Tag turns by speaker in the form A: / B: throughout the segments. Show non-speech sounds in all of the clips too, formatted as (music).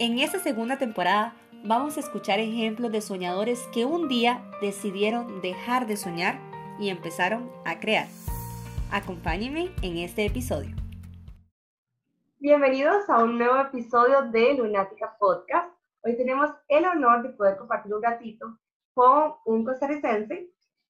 A: En esta segunda temporada vamos a escuchar ejemplos de soñadores que un día decidieron dejar de soñar y empezaron a crear. Acompáñenme en este episodio.
B: Bienvenidos a un nuevo episodio de Lunática Podcast. Hoy tenemos el honor de poder compartir un ratito con un costarricense.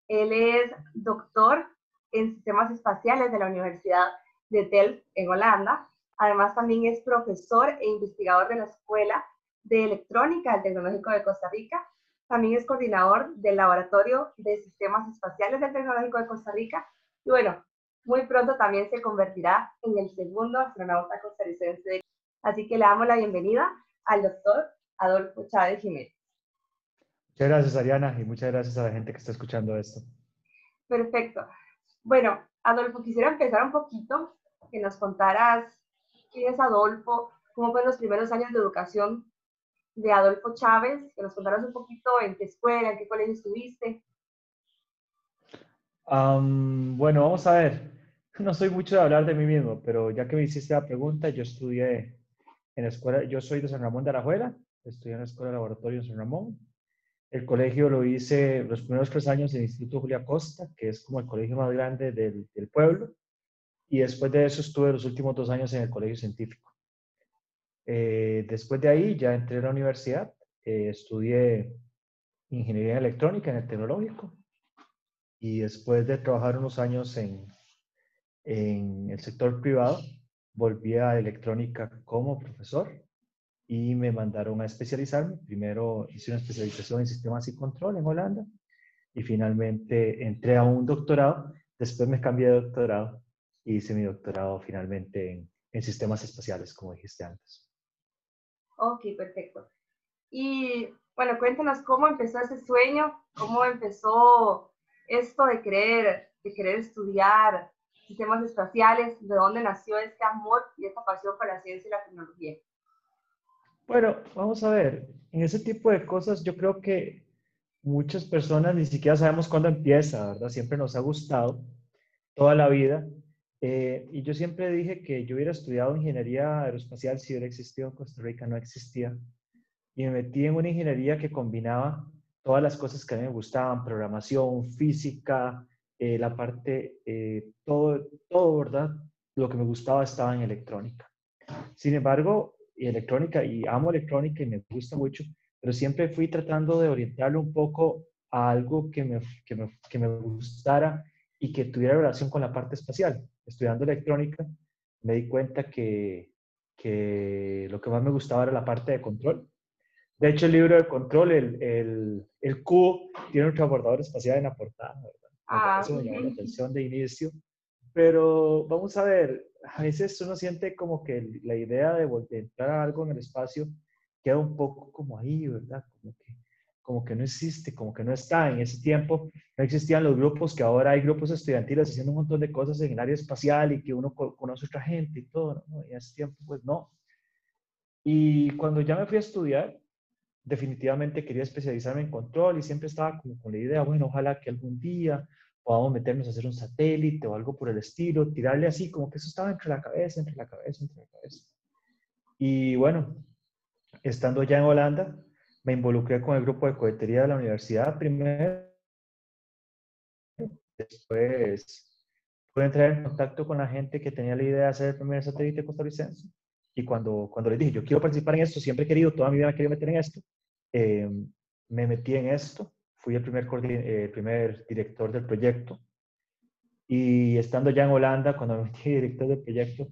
B: Él es doctor en sistemas espaciales de la Universidad de Delft en Holanda Además, también es profesor e investigador de la Escuela de Electrónica del Tecnológico de Costa Rica. También es coordinador del Laboratorio de Sistemas Espaciales del Tecnológico de Costa Rica. Y bueno, muy pronto también se convertirá en el segundo astronauta costarricense. Así que le damos la bienvenida al doctor Adolfo Chávez Jiménez.
C: Muchas gracias, Ariana, y muchas gracias a la gente que está escuchando esto.
B: Perfecto. Bueno, Adolfo, quisiera empezar un poquito, que nos contaras quién Adolfo, cómo fueron los primeros años de educación de Adolfo Chávez, que nos contaras un poquito en qué escuela, en qué colegio estuviste.
C: bueno, vamos a ver. (laughs) No soy mucho de hablar de mí mismo, pero ya que me hiciste la pregunta, yo estudié en la escuela, yo soy de San Ramón de Arajuela, estudié en la escuela de laboratorio en San Ramón. El colegio lo hice los primeros tres años en el Instituto Julia Costa, que es como el colegio más grande del pueblo y después de eso estuve los últimos dos años en el colegio científico. Eh, después de ahí ya entré a la universidad, eh, estudié ingeniería electrónica en el tecnológico y después de trabajar unos años en, en el sector privado, volví a electrónica como profesor y me mandaron a especializarme. Primero hice una especialización en sistemas y control en Holanda y finalmente entré a un doctorado. Después me cambié de doctorado y hice mi doctorado finalmente en, en sistemas espaciales, como dijiste antes.
B: Ok, perfecto. Y bueno, cuéntanos cómo empezó ese sueño, cómo empezó esto de querer, de querer estudiar sistemas espaciales, de dónde nació este amor y esta pasión por la ciencia y la tecnología.
C: Bueno, vamos a ver, en ese tipo de cosas yo creo que muchas personas ni siquiera sabemos cuándo empieza, ¿verdad? Siempre nos ha gustado toda la vida eh, y yo siempre dije que yo hubiera estudiado ingeniería aeroespacial si hubiera existido en Costa Rica, no existía. Y me metí en una ingeniería que combinaba todas las cosas que a mí me gustaban, programación, física, eh, la parte, eh, todo, todo, ¿verdad? Lo que me gustaba estaba en electrónica. Sin embargo, electrónica, y amo electrónica y me gusta mucho, pero siempre fui tratando de orientarlo un poco a algo que me, que me, que me gustara y que tuviera relación con la parte espacial. Estudiando electrónica, me di cuenta que, que lo que más me gustaba era la parte de control. De hecho, el libro de control, el, el, el cubo, tiene un transbordador espacial en la portada, ¿verdad? Ah, Eso me llamó la atención de inicio. Pero vamos a ver, a veces uno siente como que la idea de, de entrar a algo en el espacio queda un poco como ahí, ¿verdad? Como que como que no existe, como que no está. En ese tiempo no existían los grupos que ahora hay grupos estudiantiles haciendo un montón de cosas en el área espacial y que uno conoce a otra gente y todo, ¿no? en ese tiempo pues no. Y cuando ya me fui a estudiar, definitivamente quería especializarme en control y siempre estaba como con la idea, bueno, ojalá que algún día podamos meternos a hacer un satélite o algo por el estilo, tirarle así, como que eso estaba entre la cabeza, entre la cabeza, entre la cabeza. Y bueno, estando ya en Holanda, me involucré con el grupo de cohetería de la universidad primero. Después pude entrar en contacto con la gente que tenía la idea de hacer el primer satélite costarricense. Y cuando, cuando les dije, yo quiero participar en esto, siempre he querido, toda mi vida me he querido meter en esto, eh, me metí en esto. Fui el primer, eh, primer director del proyecto. Y estando ya en Holanda, cuando me metí (laughs) director del proyecto,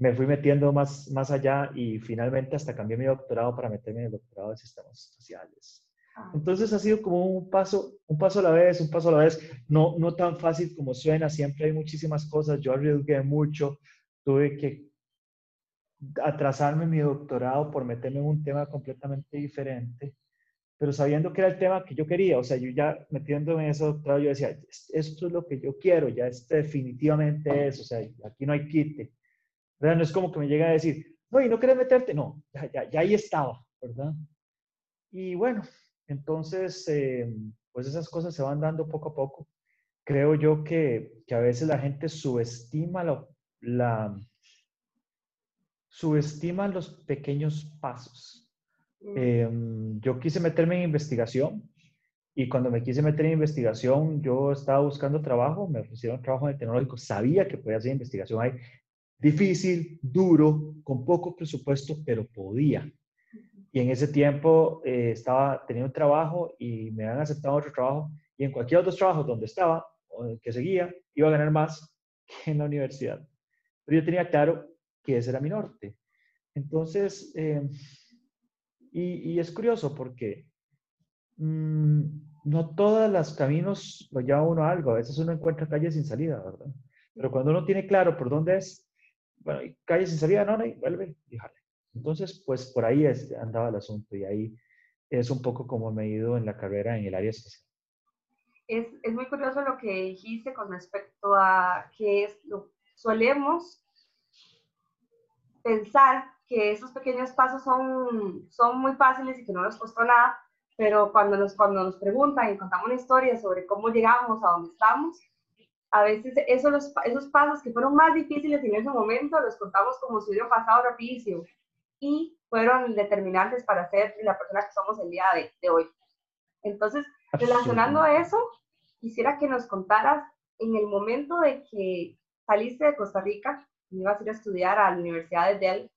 C: me fui metiendo más, más allá y finalmente hasta cambié mi doctorado para meterme en el doctorado de sistemas sociales. Ah. Entonces ha sido como un paso, un paso a la vez, un paso a la vez, no, no tan fácil como suena, siempre hay muchísimas cosas, yo arriesgué mucho, tuve que atrasarme mi doctorado por meterme en un tema completamente diferente, pero sabiendo que era el tema que yo quería, o sea, yo ya metiéndome en ese doctorado, yo decía, esto es lo que yo quiero, ya es definitivamente eso, o sea, aquí no hay quite. ¿Verdad? No es como que me llega a decir, no, y no quieres meterte, no, ya, ya, ahí estaba, ¿verdad? Y bueno, entonces, eh, pues esas cosas se van dando poco a poco. Creo yo que, que a veces la gente subestima la, la, subestima los pequeños pasos. Em, yo quise meterme en investigación y cuando me quise meter en investigación, yo estaba buscando trabajo, me ofrecieron trabajo en el tecnológico, sabía que podía hacer investigación ahí, difícil, duro, con poco presupuesto, pero podía. Y en ese tiempo eh, estaba teniendo un trabajo y me han aceptado otro trabajo y en cualquier otro trabajo donde estaba, o que seguía, iba a ganar más (laughs) que en la universidad. Pero yo tenía claro que ese era mi norte. Entonces, eh, y, es curioso porque mm, no todos los caminos lo lleva uno a algo. A veces uno encuentra calles sin salida, ¿verdad? Pero cuando uno tiene claro por dónde es, bueno, calle sin salida, no, no, y vuelve y Entonces, pues por ahí andaba el asunto y ahí es un poco como me he ido en la carrera en el área especial.
B: Es, es muy curioso lo que dijiste con respecto a que es lo, solemos pensar que esos pequeños pasos son, son muy fáciles y que no nos costó nada, pero cuando nos, cuando nos preguntan y contamos una historia sobre cómo llegamos a donde estamos, a veces esos, esos pasos que fueron más difíciles en ese momento los contamos como si hubiera pasado rapidísimo y fueron determinantes para ser la persona que somos el día de, de hoy. Entonces, relacionando a eso, quisiera que nos contaras en el momento de que saliste de Costa Rica, y ibas a ir a estudiar a la Universidad de Dell,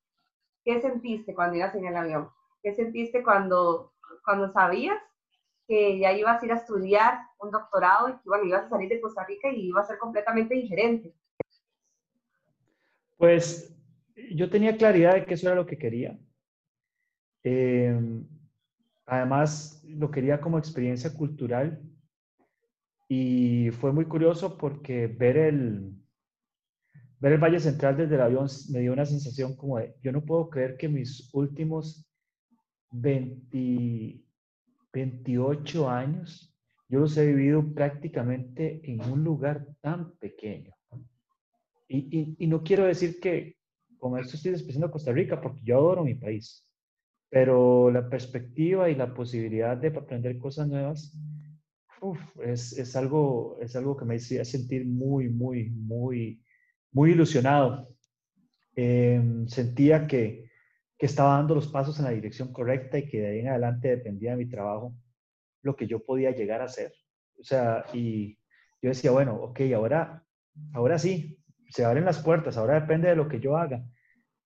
B: ¿qué sentiste cuando ibas en el avión? ¿Qué sentiste cuando, cuando sabías que ya ibas a ir a estudiar un doctorado y que bueno, ibas a salir de Costa Rica y iba a ser completamente diferente?
C: Pues yo tenía claridad de que eso era lo que quería. Em, además, lo quería como experiencia cultural y fue muy curioso porque ver el, ver el Valle Central desde el avión me dio una sensación como de, yo no puedo creer que mis últimos 20, 28 años, yo los he vivido prácticamente en un lugar tan pequeño. Y, y, no quiero decir que con esto estoy despreciando Costa Rica, porque yo adoro mi país, pero la perspectiva y la posibilidad de aprender cosas nuevas es, es, algo, es algo que me hacía sentir muy, muy, muy muy ilusionado. Em, sentía que, que estaba dando los pasos en la dirección correcta y que de ahí en adelante dependía de mi trabajo lo que yo podía llegar a hacer. O sea, y yo decía, bueno, ok, ahora, ahora sí, se abren las puertas, ahora depende de lo que yo haga.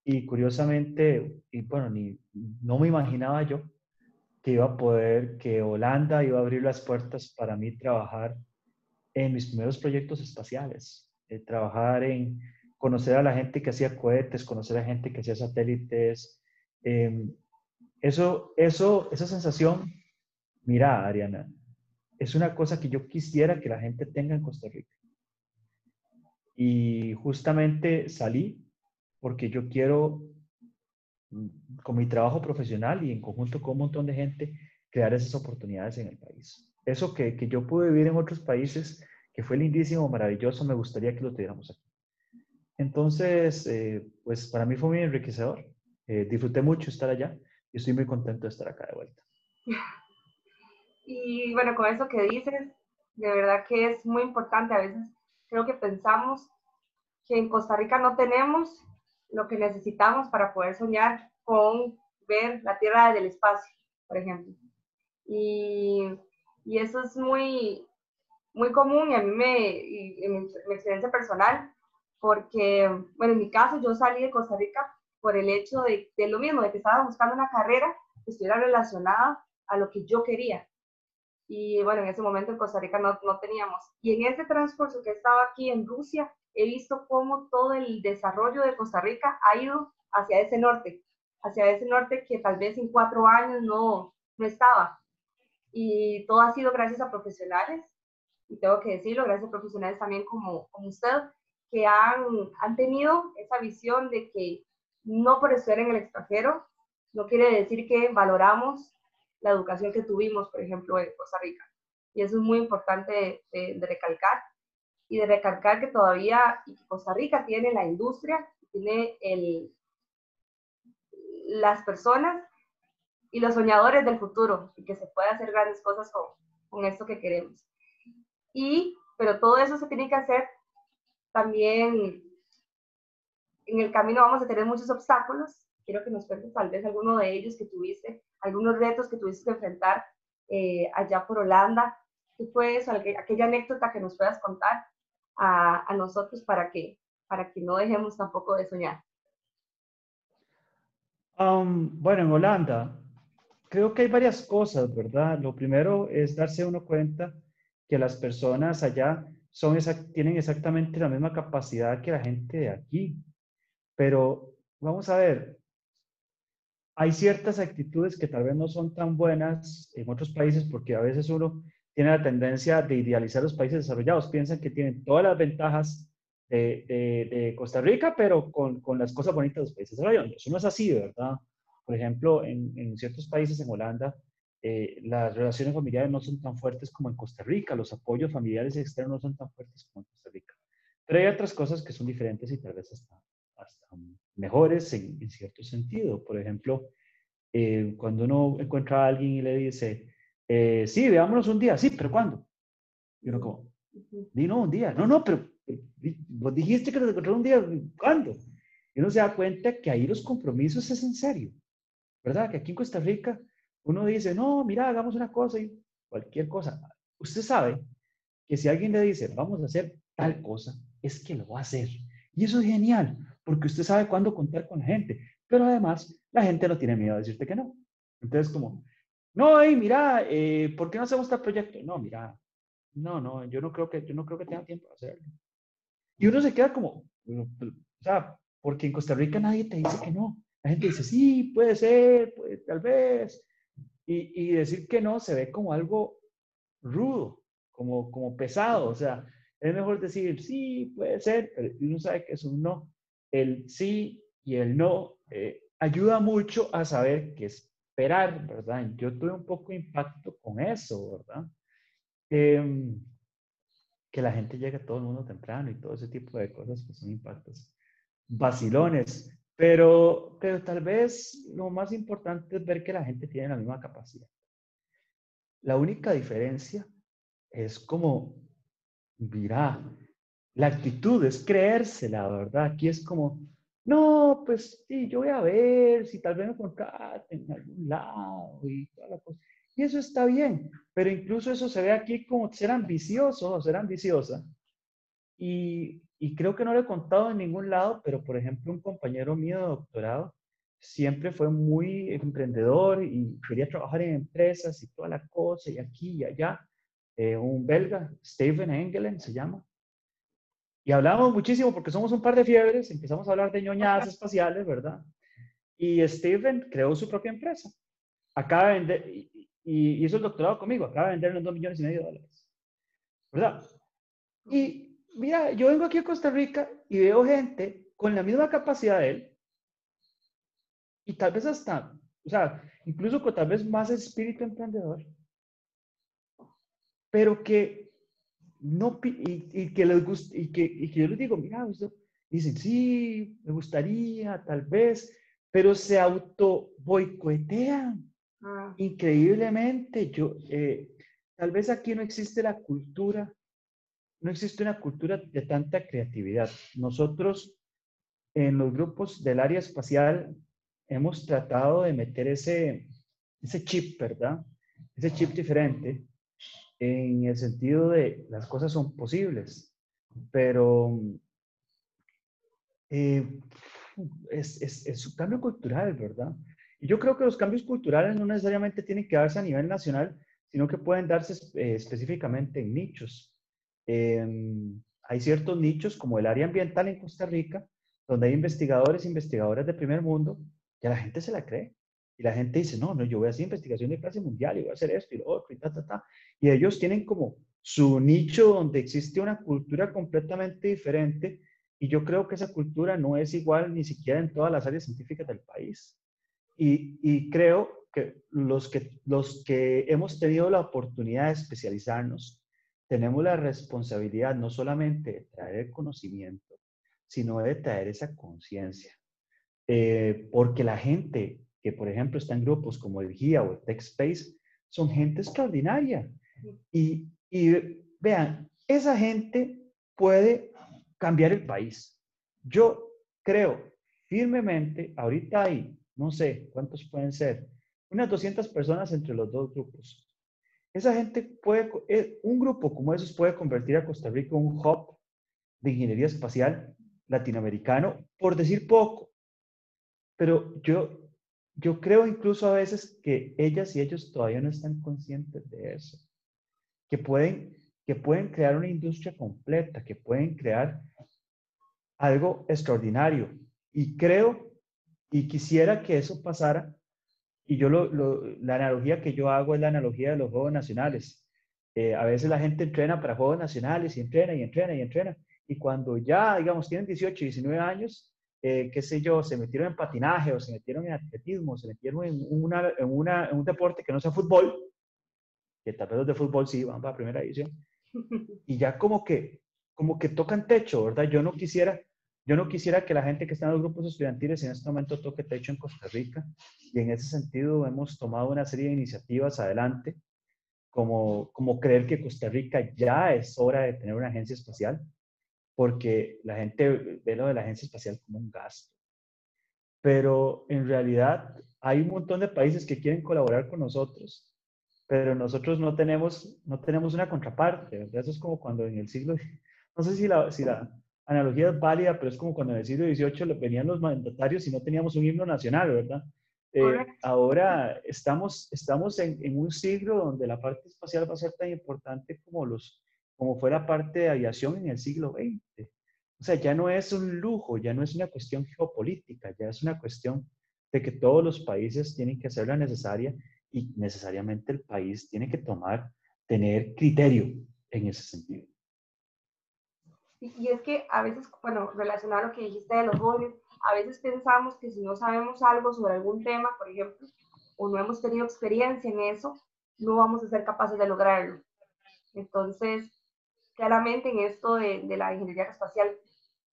C: Y curiosamente, y bueno, ni, no me imaginaba yo que iba a poder, que Holanda iba a abrir las puertas para mí trabajar en mis primeros proyectos espaciales. Eh, trabajar en conocer a la gente que hacía cohetes, conocer a la gente que hacía satélites. Em, eso, eso, esa sensación, mira, Ariana, es una cosa que yo quisiera que la gente tenga en Costa Rica. Y justamente salí porque yo quiero, mm, con mi trabajo profesional y en conjunto con un montón de gente, crear esas oportunidades en el país. Eso que, que yo pude vivir en otros países, que fue lindísimo, maravilloso, me gustaría que lo tuviéramos aquí. Entonces, eh, pues para mí fue muy enriquecedor. Eh, disfruté mucho estar allá y estoy muy contento de estar acá de vuelta. (laughs)
B: Y bueno, con eso que dices, de verdad que es muy importante. A veces creo que pensamos que en Costa Rica no tenemos lo que necesitamos para poder soñar con ver la Tierra del espacio, por ejemplo. Y, y eso es muy, muy común y a mí me, en mi, experiencia personal, porque, bueno, en mi caso yo salí de Costa Rica por el hecho de, de, lo mismo, de que estaba buscando una carrera que estuviera relacionada a lo que yo quería. Y bueno, en ese momento en Costa Rica no, no teníamos. Y en ese transcurso que estaba aquí en Rusia, he visto cómo todo el desarrollo de Costa Rica ha ido hacia ese norte, hacia ese norte que tal vez en cuatro años no, no estaba. Y todo ha sido gracias a profesionales y tengo que decirlo, gracias a profesionales también como, como usted, que han, han tenido esa visión de que no por estudiar en el extranjero no quiere decir que valoramos la educación que tuvimos, por ejemplo, en Costa Rica. Y eso es muy importante de, recalcar. Y de recalcar que todavía Costa Rica tiene la industria, tiene el, las personas y los soñadores del futuro, y que se puede hacer grandes cosas con, con esto que queremos. Y, pero todo eso se tiene que hacer también, en el camino vamos a tener muchos obstáculos, quiero que nos cuentes tal vez alguno de ellos que tuviste, algunos retos que tuviste que enfrentar eh, allá por Holanda. ¿Qué fue eso, aquella anécdota que nos puedas contar a, a nosotros para que, para que no dejemos tampoco de soñar?
C: Um, bueno, en Holanda, creo que hay varias cosas, ¿verdad? Lo primero es darse uno cuenta que las personas allá son tienen exactamente la misma capacidad que la gente de aquí. Pero vamos a ver, hay ciertas actitudes que tal vez no son tan buenas en otros países porque a veces uno tiene la tendencia de idealizar los países desarrollados. Piensan que tienen todas las ventajas de, Costa Rica, pero con, con, las cosas bonitas de los países desarrollados. Eso no es así, ¿verdad? Por ejemplo, en, en ciertos países, en Holanda, eh, las relaciones familiares no son tan fuertes como en Costa Rica, los apoyos familiares externos no son tan fuertes como en Costa Rica. Pero hay otras cosas que son diferentes y tal vez hasta, hasta mejores en, en, cierto sentido. Por ejemplo, eh, cuando uno encuentra a alguien y le dice, eh, sí, veámonos un día, sí, pero ¿cuándo? Y uno como, di no, un día, no, no, pero vos dijiste que nos encontró un día, ¿cuándo? Y uno se da cuenta que ahí los compromisos es en serio, ¿verdad? Que aquí en Costa Rica uno dice, no, mira, hagamos una cosa y cualquier cosa. Usted sabe que si alguien le dice, vamos a hacer tal cosa, es que lo va a hacer. Y eso es genial, porque usted sabe cuándo contar con la gente. Pero además, la gente no tiene miedo de decirte que no. Entonces, como, no, hey, mira, eh, ¿por qué no hacemos este proyecto? No, mira, no, no, yo no creo que, yo no creo que tenga tiempo de hacerlo. Y uno se queda como, o sea, porque en Costa Rica nadie te dice que no. La gente dice, sí, puede ser, puede, tal vez. Y, y, decir que no se ve como algo rudo, como, como pesado. O sea, es mejor decir, sí, puede ser, pero uno sabe que es un no. El sí y el no eh, ayuda mucho a saber qué esperar, ¿verdad? Yo tuve un poco de impacto con eso, ¿verdad? Eh, que la gente llegue todo el mundo temprano y todo ese tipo de cosas que son impactos vacilones. Pero, pero tal vez lo más importante es ver que la gente tiene la misma capacidad. La única diferencia es como, mira, la actitud es creérsela, ¿verdad? Aquí es como, no, pues sí, yo voy a ver si tal vez me contraten en algún lado y toda la cosa. Y eso está bien, pero incluso eso se ve aquí como ser ambicioso o ser ambiciosa. Y, y creo que no lo he contado en ningún lado, pero por ejemplo, un compañero mío de doctorado siempre fue muy emprendedor y quería trabajar en empresas y toda la cosa, y aquí y allá. Eh, un belga, Steven Engelen se llama. Y hablamos muchísimo porque somos un par de fiebres, empezamos a hablar de ñoñadas espaciales, ¿verdad? Y Steven creó su propia empresa. Acaba de vender, y, hizo el doctorado conmigo, acaba de vender unos 2 millones y medio de dólares. ¿Verdad? Y mira, yo vengo aquí a Costa Rica y veo gente con la misma capacidad de él, y tal vez hasta, o sea, incluso con tal vez más espíritu emprendedor, pero que no, y, que les gusta, y que, y que yo les digo, mira, dicen, sí, me gustaría, tal vez, pero se auto boicotean. Ah. Increíblemente, yo, eh, tal vez aquí no existe la cultura, no existe una cultura de tanta creatividad. Nosotros en los grupos del área espacial hemos tratado de meter ese, ese chip, ¿verdad? Ese chip diferente en el sentido de las cosas son posibles, pero eh, es, es, un cambio cultural, ¿verdad? Y yo creo que los cambios culturales no necesariamente tienen que darse a nivel nacional, sino que pueden darse eh, específicamente en nichos. Em, hay ciertos nichos, como el área ambiental en Costa Rica, donde hay investigadores e investigadoras de primer mundo, que la gente se la cree. Y la gente dice, no, no, yo voy a hacer investigación de clase mundial y voy a hacer esto y lo otro y ta, ta, ta. Y ellos tienen como su nicho donde existe una cultura completamente diferente y yo creo que esa cultura no es igual ni siquiera en todas las áreas científicas del país. Y, creo que los, que los que hemos tenido la oportunidad de especializarnos, tenemos la responsabilidad no solamente de traer el conocimiento, sino de traer esa conciencia. Eh, porque la gente que, por ejemplo, está en grupos como el GIA o el TechSpace, son gente extraordinaria. Y, y vean, esa gente puede cambiar el país. Yo creo firmemente, ahorita hay no sé cuántos pueden ser, unas 200 personas entre los dos grupos. Esa gente puede, eh, un grupo como esos puede convertir a Costa Rica en un hub de ingeniería espacial latinoamericano, por decir poco. Pero yo, yo creo incluso a veces que ellas y ellos todavía no están conscientes de eso. Que pueden, que pueden crear una industria completa, que pueden crear algo extraordinario. Y creo y quisiera que eso pasara. Y yo lo, la analogía que yo hago es la analogía de los Juegos Nacionales. Eh, a veces la gente entrena para Juegos Nacionales y entrena y entrena y entrena y cuando ya, digamos, tienen 18, 19 años, eh, qué sé yo, se metieron en patinaje o se metieron en atletismo, se metieron en, una, en, una, en un deporte que no sea fútbol, que tal vez los de fútbol sí van para primera división, y ya como que, como que tocan techo, ¿verdad? Yo no quisiera, yo no quisiera que la gente que está en los grupos estudiantiles en este momento toque techo en Costa Rica, y en ese sentido hemos tomado una serie de iniciativas adelante, como, como creer que Costa Rica ya es hora de tener una agencia espacial, porque la gente ve lo de la agencia espacial como un gasto. Pero en realidad hay un montón de países que quieren colaborar con nosotros, pero nosotros no tenemos, no tenemos una contraparte. Eso es como cuando en el siglo, no sé si la, si la analogía es válida, pero es como cuando en el siglo XVIII venían los mandatarios y no teníamos un himno nacional, ¿verdad? Eh, ahora estamos, estamos en, en, un siglo donde la parte espacial va a ser tan importante como los, como fue la parte de aviación en el siglo XX. O sea, ya no es un lujo, ya no es una cuestión geopolítica, ya es una cuestión de que todos los países tienen que hacer la necesaria y necesariamente el país tiene que tomar, tener criterio en ese sentido.
B: Y es que a veces, bueno, relacionado a lo que dijiste de los jóvenes, a veces pensamos que si no sabemos algo sobre algún tema, por ejemplo, o no hemos tenido experiencia en eso, no vamos a ser capaces de lograrlo. Entonces, claramente en esto de, la ingeniería espacial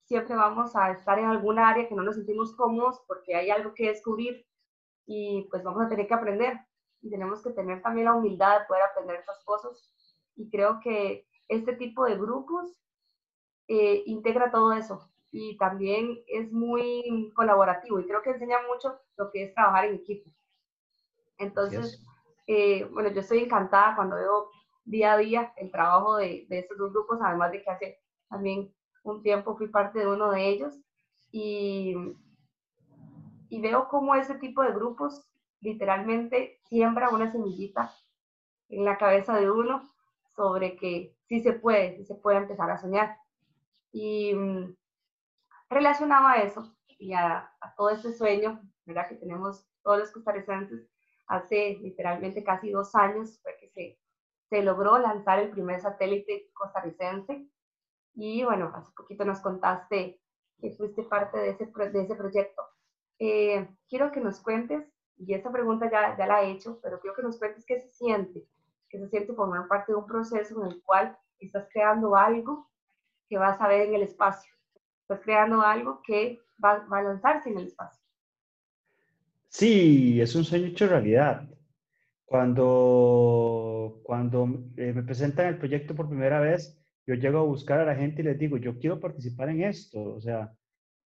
B: siempre vamos a estar en algún área que no nos sentimos cómodos porque hay algo que descubrir y pues vamos a tener que aprender. Y tenemos que tener también la humildad de poder aprender esas cosas. Y creo que este tipo de grupos eh, integra todo eso. Y también es muy colaborativo y creo que enseña mucho lo que es trabajar en equipo. Entonces, eh, bueno, yo estoy encantada cuando veo día a día el trabajo de, de estos dos grupos, además de que hace también un tiempo fui parte de uno de ellos y, y veo cómo ese tipo de grupos literalmente siembra una semillita en la cabeza de uno sobre que sí se puede, sí se puede empezar a soñar. Y mm, relacionado a eso y a, a, todo este sueño, ¿verdad? Que tenemos todos los costarricenses, hace literalmente casi dos años fue que se se logró lanzar el primer satélite costarricense. Y bueno, hace poquito nos contaste que fuiste parte de ese, de ese proyecto. Eh, quiero que nos cuentes, y esta pregunta ya, ya la he hecho, pero quiero que nos cuentes qué se siente, qué se siente formar parte de un proceso en el cual estás creando algo que vas a ver en el espacio. Estás creando algo que va, va a lanzarse en el espacio.
C: Sí, es un sueño hecho realidad. Cuando, cuando eh, me presentan el proyecto por primera vez, yo llego a buscar a la gente y les digo, yo quiero participar en esto. O sea,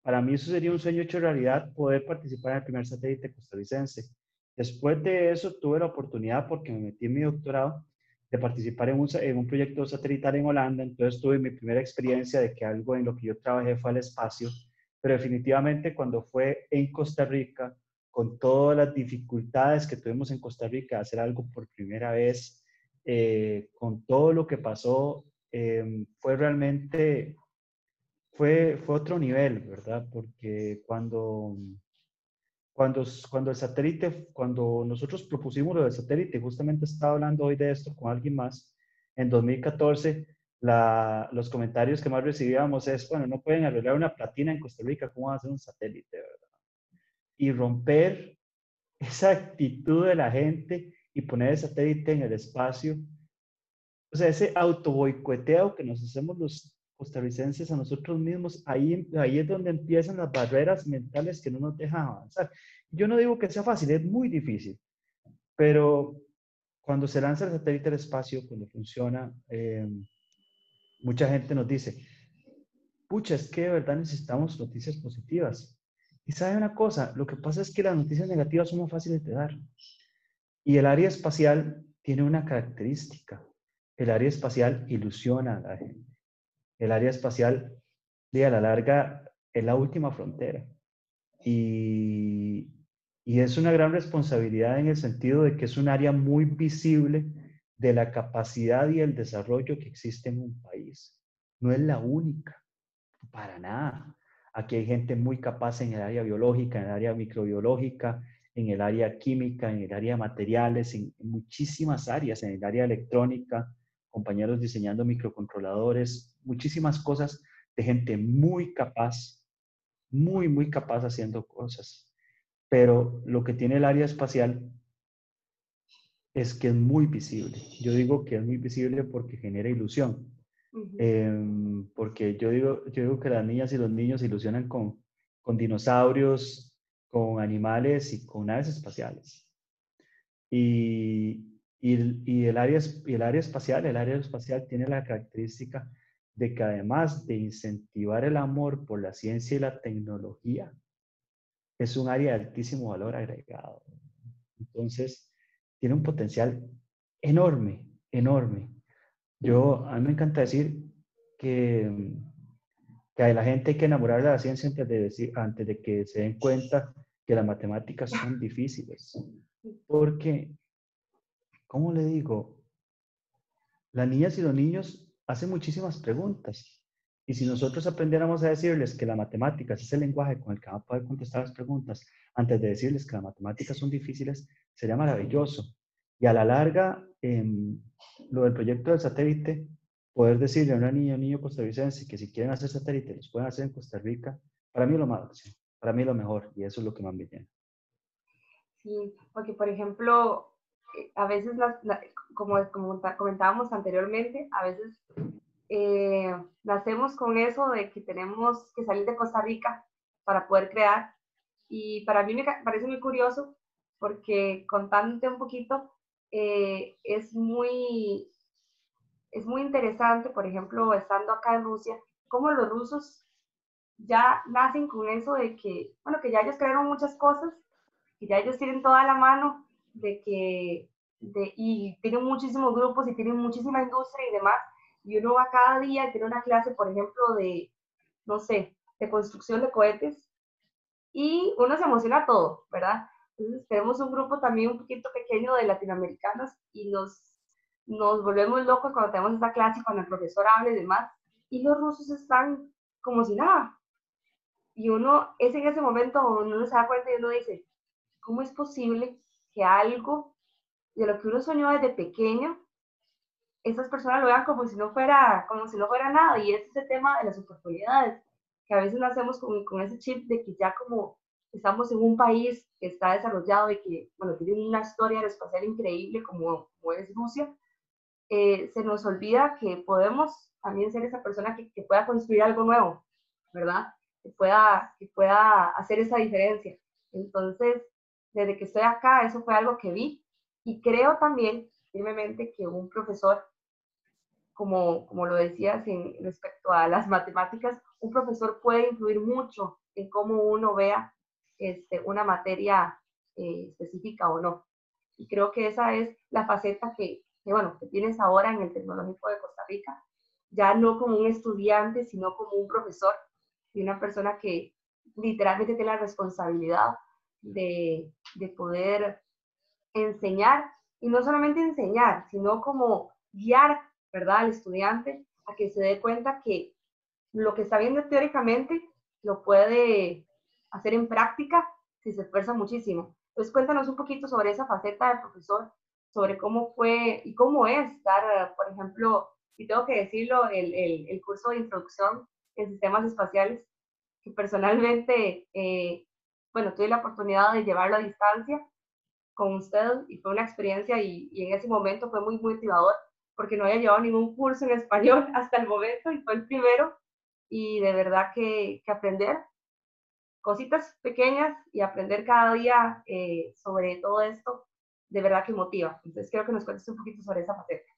C: para mí eso sería un sueño hecho realidad, poder participar en el primer satélite costarricense. Después de eso tuve la oportunidad, porque me metí en mi doctorado, de participar en un, en un proyecto satelital en Holanda. Entonces tuve mi primera experiencia de que algo en lo que yo trabajé fue al espacio. Pero definitivamente cuando fue en Costa Rica, con todas las dificultades que tuvimos en Costa Rica, hacer algo por primera vez, eh, con todo lo que pasó, eh, fue realmente, fue, fue otro nivel, ¿verdad? Porque cuando, cuando, cuando el satélite, cuando nosotros propusimos lo del satélite, justamente estaba hablando hoy de esto con alguien más, en 2014, la, los comentarios que más recibíamos es, bueno, no pueden arreglar una platina en Costa Rica, ¿cómo va a ser un satélite, verdad? Y romper esa actitud de la gente y poner el satélite en el espacio. O sea, ese autoboicoteado que nos hacemos los costarricenses a nosotros mismos, ahí, ahí es donde empiezan las barreras mentales que no nos dejan avanzar. Yo no digo que sea fácil, es muy difícil, pero cuando se lanza el satélite al espacio, cuando funciona, eh, mucha gente nos dice, pucha, es que de verdad necesitamos noticias positivas Y sabe una cosa, lo que pasa es que las noticias negativas son más fáciles de dar. Y el área espacial tiene una característica. El área espacial ilusiona a la gente. El área espacial, de a la larga, es la última frontera. Y, y es una gran responsabilidad en el sentido de que es un área muy visible de la capacidad y el desarrollo que existe en un país. No es la única, para nada. Aquí hay gente muy capaz en el área biológica, en el área microbiológica, en el área química, en el área materiales, en, muchísimas áreas, en el área electrónica, compañeros diseñando microcontroladores, muchísimas cosas de gente muy capaz, muy, muy capaz haciendo cosas. Pero lo que tiene el área espacial es que es muy visible. Yo digo que es muy visible porque genera ilusión. Em, porque yo digo, yo digo que las niñas y los niños se ilusionan con, con dinosaurios, con animales y con naves espaciales. Y, y, y, el área, y el área espacial, el área espacial tiene la característica de que además de incentivar el amor por la ciencia y la tecnología, es un área de altísimo valor agregado. Entonces, tiene un potencial enorme, enorme. Yo, a mí me encanta decir que, que a la gente hay que enamorar de la ciencia antes de, decir, antes de que se den cuenta que las matemáticas son difíciles. Porque, ¿cómo le digo? Las niñas y los niños hacen muchísimas preguntas. Y si nosotros aprendiéramos a decirles que la matemática es el lenguaje con el que van a poder contestar las preguntas, antes de decirles que las matemáticas son difíciles, sería maravilloso. Y a la larga, em, lo del proyecto del satélite, poder decirle a una niña o niño costarricense que si quieren hacer satélite, los pueden hacer en Costa Rica, para mí es lo más, para mí es lo mejor y eso es lo que más me llena.
B: Sí, porque por ejemplo, eh, a veces, como, como comentábamos anteriormente, a veces eh, nacemos con eso de que tenemos que salir de Costa Rica para poder crear. Y para mí me parece muy curioso porque contándote un poquito, eh, es, muy, es muy interesante, por ejemplo, estando acá en Rusia, cómo los rusos ya nacen con eso de que, bueno, que ya ellos crearon muchas cosas, que ya ellos tienen toda la mano, de que, de, y tienen muchísimos grupos y tienen muchísima industria y demás, y uno va cada día y tiene una clase, por ejemplo, de, no sé, de construcción de cohetes, y uno se emociona todo, ¿verdad? Entonces tenemos un grupo también un poquito pequeño de latinoamericanos y nos, nos volvemos locos cuando tenemos esta clase, cuando el profesor habla y demás, y los rusos están como si nada. Y uno es en ese momento donde uno se da cuenta y uno dice, ¿cómo es posible que algo de lo que uno soñó desde pequeño, esas personas lo vean como si no fuera, como si no fuera nada? Y es ese tema de las oportunidades, que a veces nacemos con, con ese chip de que ya como estamos en un país que está desarrollado y que, bueno, tiene una historia aeroespacial increíble como, como es Rusia, eh, se nos olvida que podemos también ser esa persona que, que, pueda construir algo nuevo, ¿verdad? Que pueda, que pueda hacer esa diferencia. Entonces, desde que estoy acá, eso fue algo que vi y creo también firmemente que un profesor, como, como lo decías en, respecto a las matemáticas, un profesor puede influir mucho en cómo uno vea este, una materia eh, específica o no. Y creo que esa es la faceta que, bueno, que tienes ahora en el Tecnológico de Costa Rica, ya no como un estudiante, sino como un profesor y una persona que literalmente tiene la responsabilidad de, de poder enseñar, y no solamente enseñar, sino como guiar, ¿verdad?, al estudiante a que se dé cuenta que lo que está viendo teóricamente lo puede hacer en práctica si se esfuerza muchísimo. Entonces cuéntanos un poquito sobre esa faceta del profesor, sobre cómo fue y cómo es dar, por ejemplo, y tengo que decirlo, el, el, curso de introducción en sistemas espaciales, que personalmente, eh, bueno, tuve la oportunidad de llevarlo a distancia con usted y fue una experiencia y, y, en ese momento fue muy motivador porque no había llevado ningún curso en español (laughs) hasta el momento y fue el primero y de verdad que, que aprender cositas pequeñas y aprender cada día eh, sobre todo esto, de verdad que motiva. Entonces, quiero que nos cuentes un poquito sobre esa faceta.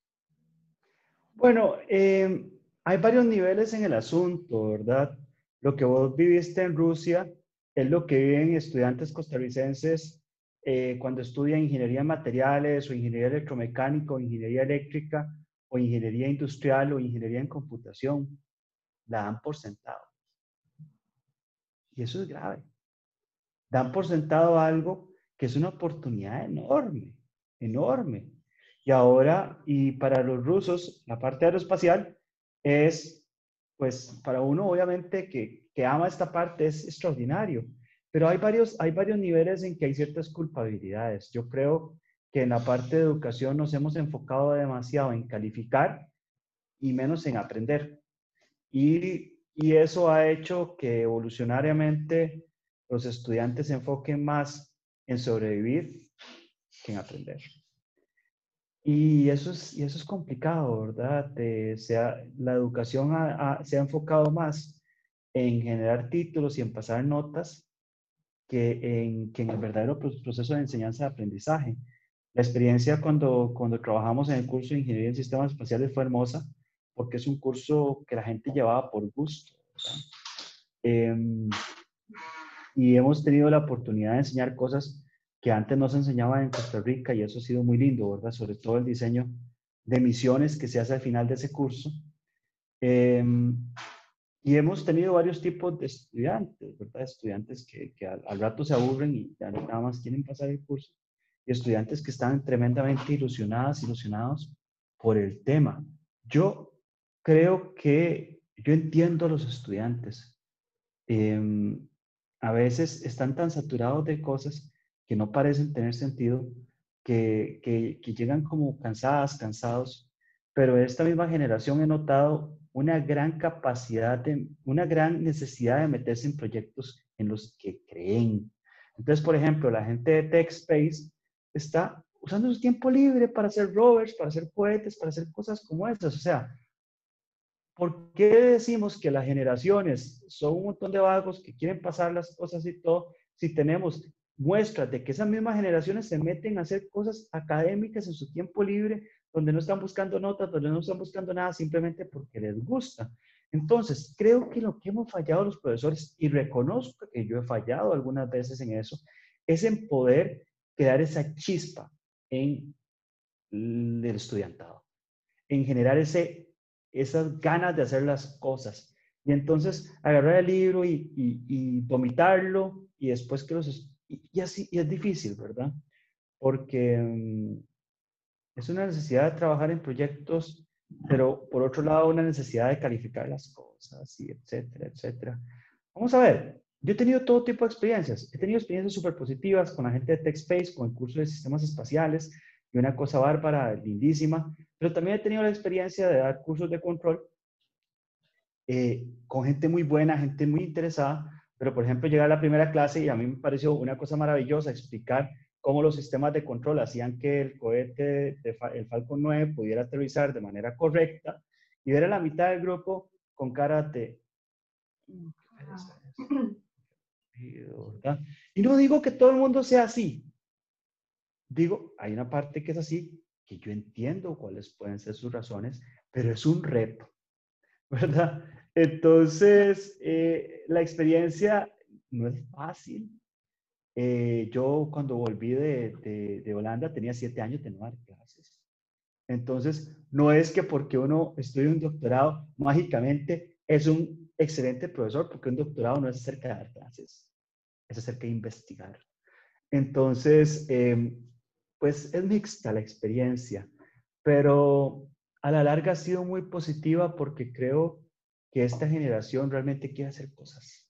C: Bueno, eh, hay varios niveles en el asunto, ¿verdad? Lo que vos viviste en Rusia es lo que viven estudiantes costarricenses eh, cuando estudian ingeniería en materiales o ingeniería electromecánica o ingeniería eléctrica o ingeniería industrial o ingeniería en computación. La dan por sentado. Eso es grave. Dan por sentado algo que es una oportunidad enorme, enorme. Y ahora, y para los rusos, la parte aeroespacial es, pues, para uno obviamente que, que ama esta parte es extraordinario, pero hay varios, hay varios niveles en que hay ciertas culpabilidades. Yo creo que en la parte de educación nos hemos enfocado demasiado en calificar y menos en aprender. Y, y eso ha hecho que evolucionariamente los estudiantes se enfoquen más en sobrevivir que en aprender. Y eso es, y eso es complicado, ¿verdad? sea, la educación se ha enfocado más en generar títulos y en pasar notas que en, que en el verdadero proceso de enseñanza y aprendizaje. La experiencia cuando, cuando trabajamos en el curso de Ingeniería en Sistemas Espaciales fue hermosa porque es un curso que la gente llevaba por gusto. Em, y hemos tenido la oportunidad de enseñar cosas que antes no se enseñaban en Costa Rica y eso ha sido muy lindo, ¿verdad? Sobre todo el diseño de misiones que se hace al final de ese curso. Em, y hemos tenido varios tipos de estudiantes, ¿verdad? Estudiantes que, que al, rato se aburren y ya nada más quieren pasar el curso. Y estudiantes que están tremendamente ilusionadas, ilusionados por el tema. Yo creo que yo entiendo a los estudiantes. Em, a veces están tan saturados de cosas que no parecen tener sentido, que, que, llegan como cansadas, cansados, pero esta misma generación he notado una gran capacidad, una gran necesidad de meterse en proyectos en los que creen. Entonces, por ejemplo, la gente de TechSpace está usando su tiempo libre para hacer rovers, para hacer cohetes, para hacer cosas como esas. O sea, ¿por qué decimos que las generaciones son un montón de vagos que quieren pasar las cosas y todo si tenemos muestras de que esas mismas generaciones se meten a hacer cosas académicas en su tiempo libre, donde no están buscando notas, donde no están buscando nada simplemente porque les gusta. Entonces, creo que lo que hemos fallado los profesores, y reconozco que yo he fallado algunas veces en eso, es en poder crear esa chispa en el estudiantado, en generar ese, esas ganas de hacer las cosas. Y entonces agarrar el libro y, y, y vomitarlo y después que los, y, así, y es difícil, ¿verdad? Porque mm, es una necesidad de trabajar en proyectos, pero por otro lado una necesidad de calificar las cosas, y etcétera, etcétera. Vamos a ver, yo he tenido todo tipo de experiencias. He tenido experiencias súper positivas con la gente de TechSpace, con el curso de sistemas espaciales, y una cosa bárbara, lindísima, pero también he tenido la experiencia de dar cursos de control eh, con gente muy buena, gente muy interesada, pero, por ejemplo, llegar a la primera clase y a mí me pareció una cosa maravillosa explicar cómo los sistemas de control hacían que el cohete, de, el Falcon 9, pudiera aterrizar de manera correcta y ver a la mitad del grupo con cara de... Y no digo que todo el mundo sea así. Digo, hay una parte que es así, que yo entiendo cuáles pueden ser sus razones, pero es un reto, (laughs) ¿verdad? Entonces, eh, la experiencia no es fácil. Eh, yo cuando volví de, de, Holanda tenía siete años de no dar clases. Entonces, no es que porque uno estudia un doctorado, mágicamente es un excelente profesor, porque un doctorado no es acerca de dar clases, es acerca de investigar. Entonces, em, pues es mixta la experiencia, pero a la larga ha sido muy positiva porque creo que esta generación realmente quiere hacer cosas.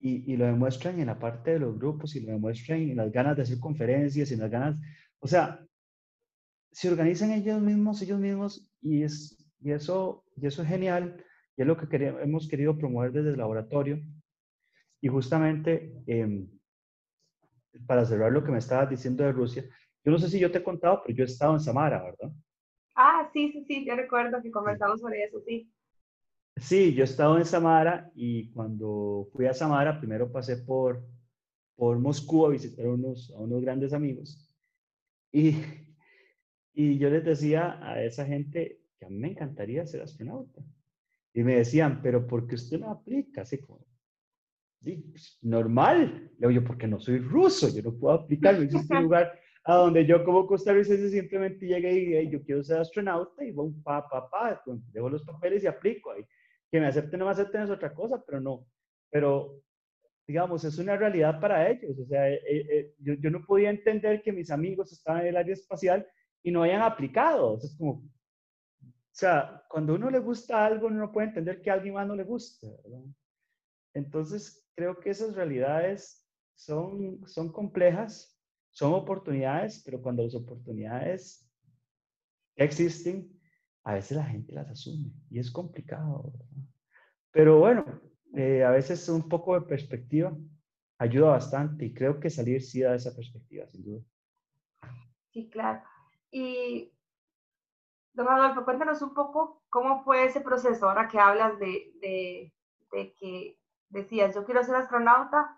C: Y, y, lo demuestran en la parte de los grupos y lo demuestran en las ganas de hacer conferencias en las ganas, o sea, se organizan ellos mismos, ellos mismos, y, es, y, eso, y eso es genial, y es lo que queremos, hemos querido promover desde el laboratorio. Y justamente, em, para cerrar lo que me estabas diciendo de Rusia, yo no sé si yo te he contado, pero yo he estado en Samara, ¿verdad?
B: Ah, sí, sí, sí, yo recuerdo que conversamos sobre eso, sí.
C: Sí, yo he estado en Samara y cuando fui a Samara, primero pasé por, por Moscú a visitar a unos, a unos grandes amigos. Y, y yo les decía a esa gente que a mí me encantaría ser astronauta. Y me decían, pero ¿por qué usted no aplica? Así como, pues, normal. Le digo yo, porque no soy ruso, yo no puedo aplicar, no existe un (laughs) lugar a donde yo como costarricense simplemente llegue y yo quiero ser astronauta y un pa, pa, pa, dejo los papeles y aplico ahí. Que me acepten o no me acepten es otra cosa, pero no. Pero, digamos, es una realidad para ellos. O sea, eh, eh, yo, yo, no podía entender que mis amigos estaban en el área espacial y no hayan aplicado. es como, o sea, cuando uno le gusta algo, uno no puede entender que a alguien más no le guste. Entonces, creo que esas realidades son, son complejas, son oportunidades, pero cuando las oportunidades existen, a veces la gente las asume y es complicado. ¿verdad? Pero bueno, eh, a veces un poco de perspectiva ayuda bastante y creo que salir sí da esa perspectiva, sin duda.
B: Sí, claro. Y Don Adolfo, cuéntanos un poco cómo fue ese proceso, ahora que hablas de, de, de que decías, yo quiero ser astronauta,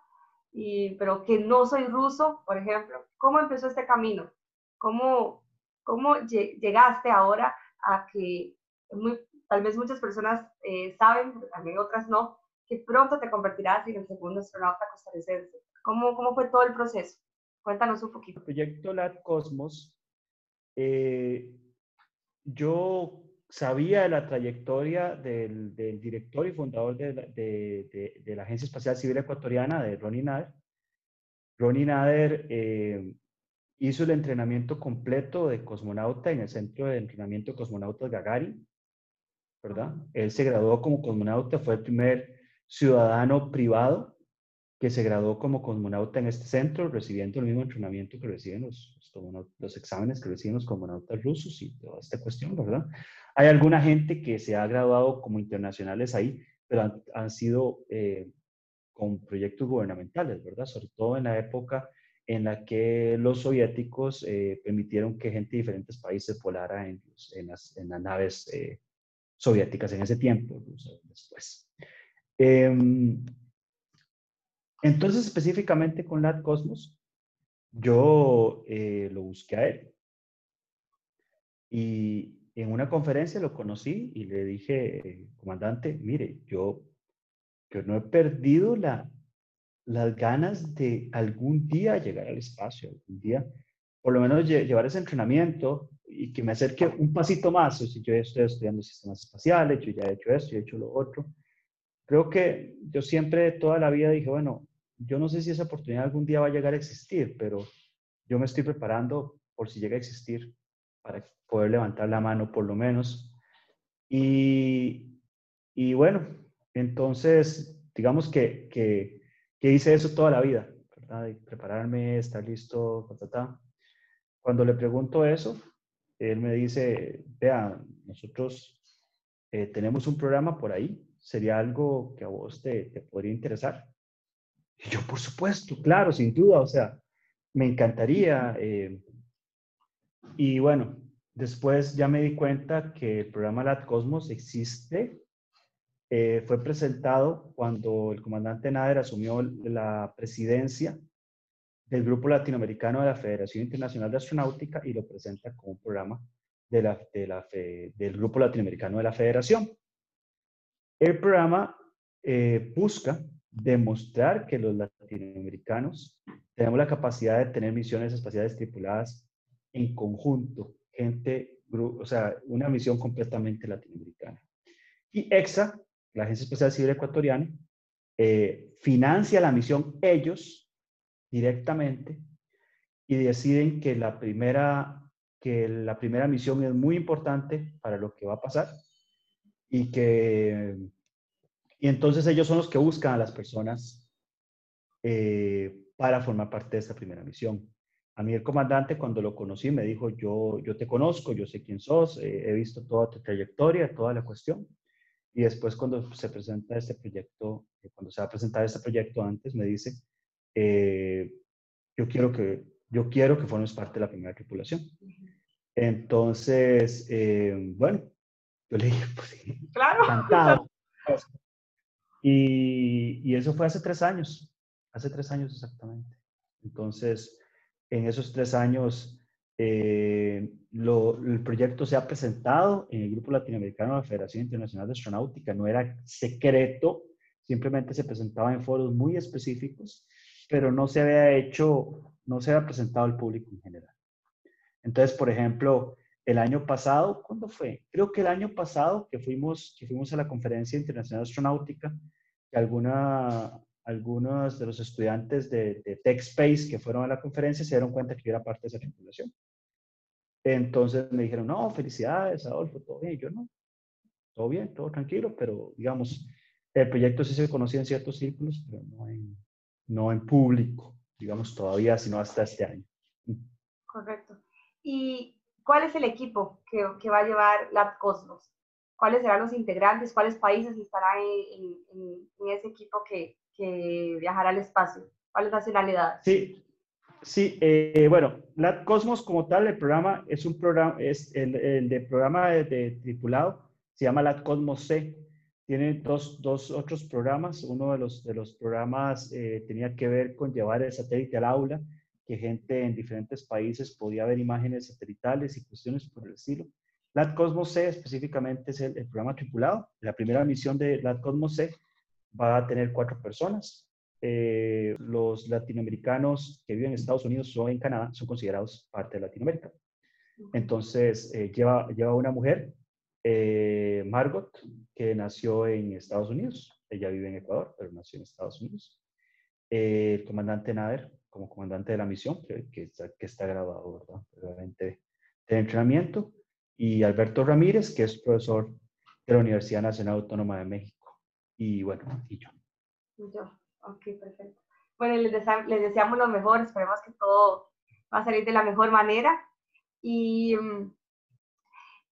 B: y, pero que no soy ruso, por ejemplo. ¿Cómo empezó este camino? ¿Cómo, cómo llegaste ahora a que muy, tal vez muchas personas eh, saben, pero también otras no, que pronto te convertirás en el segundo astronauta costarricense? ¿Cómo, cómo fue todo el proceso? Cuéntanos un poquito.
C: El proyecto LAT Cosmos eh, yo sabía de la trayectoria del, director y fundador de, la Agencia Espacial Civil Ecuatoriana, de Ronnie Nader. Ronnie Nader eh, hizo el entrenamiento completo de cosmonauta en el Centro de Entrenamiento de Cosmonautas Gagarin, ¿verdad? Él se graduó como cosmonauta, fue el primer ciudadano privado que se graduó como cosmonauta en este centro, recibiendo el mismo entrenamiento que reciben los, los, exámenes que reciben los cosmonautas rusos y toda esta cuestión, ¿verdad? Hay alguna gente que se ha graduado como internacionales ahí, pero han, sido eh, con proyectos gubernamentales, ¿verdad? Sobre todo en la época en la que los soviéticos eh, permitieron que gente de diferentes países volara en, las, en las, naves eh, soviéticas en ese tiempo, después. Em, entonces, específicamente con LAT Cosmos, yo eh, lo busqué a él. Y en una conferencia lo conocí y le dije, comandante, mire, yo, yo no he perdido la, las ganas de algún día llegar al espacio, algún día, por lo menos llevar ese entrenamiento y que me acerque un pasito más. O si yo estoy estudiando sistemas espaciales, yo ya he hecho esto, yo he hecho lo otro. Creo que yo siempre, toda la vida dije, bueno, yo no sé si esa oportunidad algún día va a llegar a existir, pero yo me estoy preparando por si llega a existir para poder levantar la mano por lo menos. Y, y bueno, entonces, digamos que, que, que, hice eso toda la vida, ¿verdad? prepararme, estar listo, Cuando le pregunto eso, él me dice, vea, nosotros eh, tenemos un programa por ahí, sería algo que a vos te, te podría interesar. Yo, por supuesto, claro, sin duda, o sea, me encantaría. Eh, y bueno, después ya me di cuenta que el programa LAT Cosmos existe. Eh, fue presentado cuando el comandante Nader asumió la presidencia del Grupo Latinoamericano de la Federación Internacional de Astronáutica y lo presenta como un programa de la, de la del Grupo Latinoamericano de la Federación. El programa eh, busca demostrar que los latinoamericanos tenemos la capacidad de tener misiones espaciales tripuladas en conjunto, gente, o sea, una misión completamente latinoamericana. Y EXA, la Agencia Espacial Civil Ecuatoriana, eh, financia la misión ellos directamente y deciden que la primera que la primera misión es muy importante para lo que va a pasar y que y entonces ellos son los que buscan a las personas eh, para formar parte de esta primera misión. A mí el comandante cuando lo conocí me dijo, yo, yo te conozco, yo sé quién sos, eh, he visto toda tu trayectoria, toda la cuestión. Y después cuando se presenta este proyecto, eh, cuando se va a presentar este proyecto antes, me dice, yo, quiero que, yo quiero que formes parte de la primera tripulación. Entonces, bueno, yo le dije, pues
B: claro.
C: encantado. (laughs) Y, eso fue hace tres años, hace tres años exactamente. Entonces, en esos tres años, eh, el proyecto se ha presentado en el Grupo Latinoamericano de la Federación Internacional de Astronáutica. No era secreto, simplemente se presentaba en foros muy específicos, pero no se había hecho, no se había presentado al público en general. Entonces, por ejemplo, el año pasado, ¿cuándo fue? Creo que el año pasado que fuimos, que fuimos a la Conferencia Internacional Astronáutica, que alguna, algunos de los estudiantes de, de TechSpace que fueron a la conferencia se dieron cuenta que yo era parte de esa tripulación. Entonces me dijeron, no, felicidades, Adolfo, todo bien. yo no, todo bien, todo tranquilo, pero digamos, el proyecto sí se conocía en ciertos círculos, pero no en, no en público, digamos, todavía, sino hasta este año.
B: Correcto. ¿Y cuál es el equipo que, que va a llevar Lab Cosmos? ¿Cuáles serán los integrantes? ¿Cuáles países estarán en, en, en ese equipo que, que viajará al espacio? ¿Cuáles nacionalidades?
C: Sí, Sí, eh, bueno, LAT Cosmos como tal, el programa es un programa, es el, el de programa de, tripulado, se llama LAT Cosmos C. Tiene dos, dos otros programas. Uno de los, de los programas eh, tenía que ver con llevar el satélite al aula, que gente en diferentes países podía ver imágenes satelitales y cuestiones por el estilo. LAT Cosmos C específicamente es el, programa tripulado. La primera misión de LAT Cosmos C va a tener cuatro personas. Eh, los latinoamericanos que viven en Estados Unidos o en Canadá son considerados parte de Latinoamérica. Entonces, eh, lleva, lleva una mujer, eh, Margot, que nació en Estados Unidos. Ella vive en Ecuador, pero nació en Estados Unidos. el comandante Nader, como comandante de la misión, que, que, está, que está, grabado, ¿verdad? Realmente de entrenamiento. Y Alberto Ramírez, que es profesor de la Universidad Nacional Autónoma de México. Y bueno, y yo.
B: Yo. Ok, perfecto. Bueno, les, les deseamos lo mejor, esperemos que todo va a salir de la mejor manera. Y mm,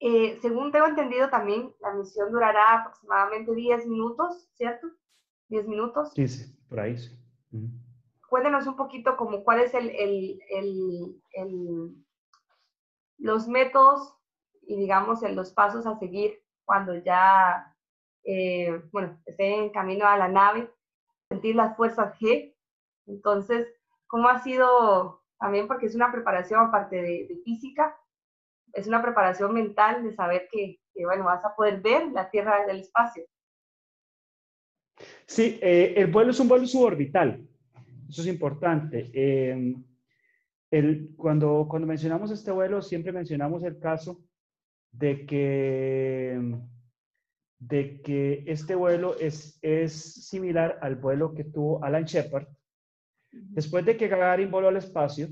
B: eh, según tengo entendido también, la misión durará aproximadamente 10 minutos, ¿cierto? 10 minutos.
C: Sí, sí, por ahí sí.
B: Cuéntenos un poquito como cuál es el, los métodos y digamos los pasos a seguir cuando ya, eh, bueno, esté en camino a la nave sentir las fuerzas G. Entonces, ¿cómo ha sido también? Porque es una preparación aparte de, física, es una preparación mental de saber que, bueno, vas a poder ver la Tierra desde el espacio.
C: Sí, eh, el vuelo es un vuelo suborbital. Eso es importante. Em, el, cuando, cuando mencionamos este vuelo, siempre mencionamos el caso de que de que este vuelo es, es similar al vuelo que tuvo Alan Shepard. Después de que Gagarin voló al espacio,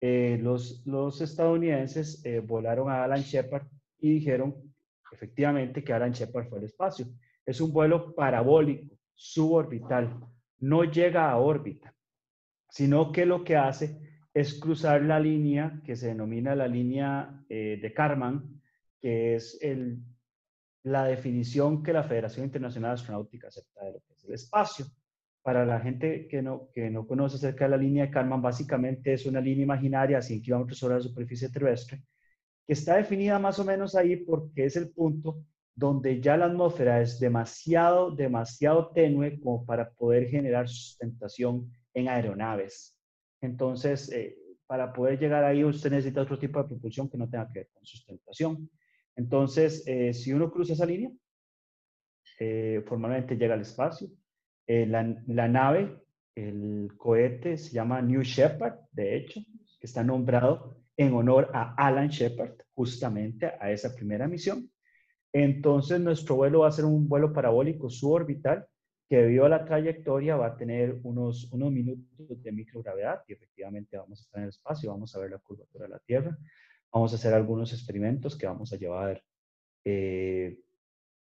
C: eh, los, los estadounidenses eh, volaron a Alan Shepard y dijeron efectivamente que Alan Shepard fue al espacio. Es un vuelo parabólico, suborbital, no llega a órbita, sino que lo que hace es cruzar la línea que se denomina la línea eh, de Karman, que es la definición que la Federación Internacional Astronáutica acepta de lo que es el espacio. Para la gente que no, que no conoce acerca de la línea de Karman, básicamente es una línea imaginaria a 100 kilómetros sobre la superficie terrestre, que está definida más o menos ahí porque es el punto donde ya la atmósfera es demasiado, demasiado tenue como para poder generar sustentación en aeronaves. Entonces, eh, para poder llegar ahí, usted necesita otro tipo de propulsión que no tenga que ver con sustentación. Entonces, eh, si uno cruza esa línea, eh, formalmente llega al espacio. La, la, nave, el cohete se llama New Shepard, de hecho, que está nombrado en honor a Alan Shepard, justamente a esa primera misión. Entonces, nuestro vuelo va a ser un vuelo parabólico suborbital que debido a la trayectoria va a tener unos, unos minutos de microgravedad y efectivamente vamos a estar en el espacio, vamos a ver la curvatura de la Tierra, Vamos a hacer algunos experimentos que vamos a llevar eh,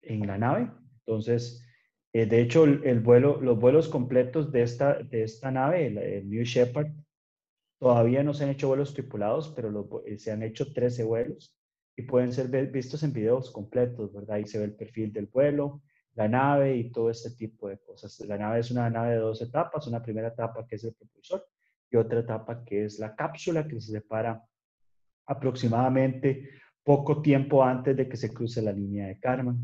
C: en la nave. Entonces, eh, de hecho, el, vuelo, los vuelos completos de esta, de esta nave, el, New Shepard, todavía no se han hecho vuelos tripulados, pero eh, se han hecho 13 vuelos y pueden ser vistos en videos completos, ¿verdad? Ahí se ve el perfil del vuelo, la nave y todo este tipo de cosas. La nave es una nave de dos etapas, una primera etapa que es el propulsor y otra etapa que es la cápsula que se separa aproximadamente poco tiempo antes de que se cruce la línea de Karman.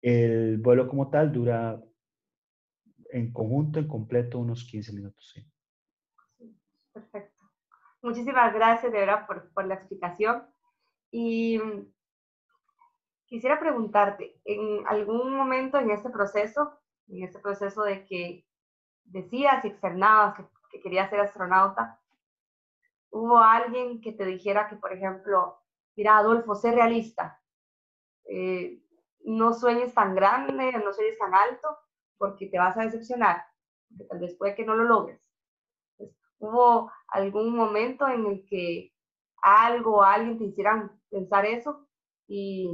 C: El vuelo como tal dura en conjunto, en completo, unos 15 minutos.
B: Perfecto. Muchísimas gracias, de verdad, por, por la explicación. Y quisiera preguntarte, ¿en algún momento en este proceso en ese proceso de que decías y externabas que, que querías ser astronauta, hubo alguien que te dijera que, por ejemplo, mira, Adolfo, sé realista, eh, no sueñes tan grande, no sueñes tan alto, porque te vas a decepcionar, tal vez puede que no lo logres. ¿Hubo algún momento en el que algo alguien te hicieran pensar eso y,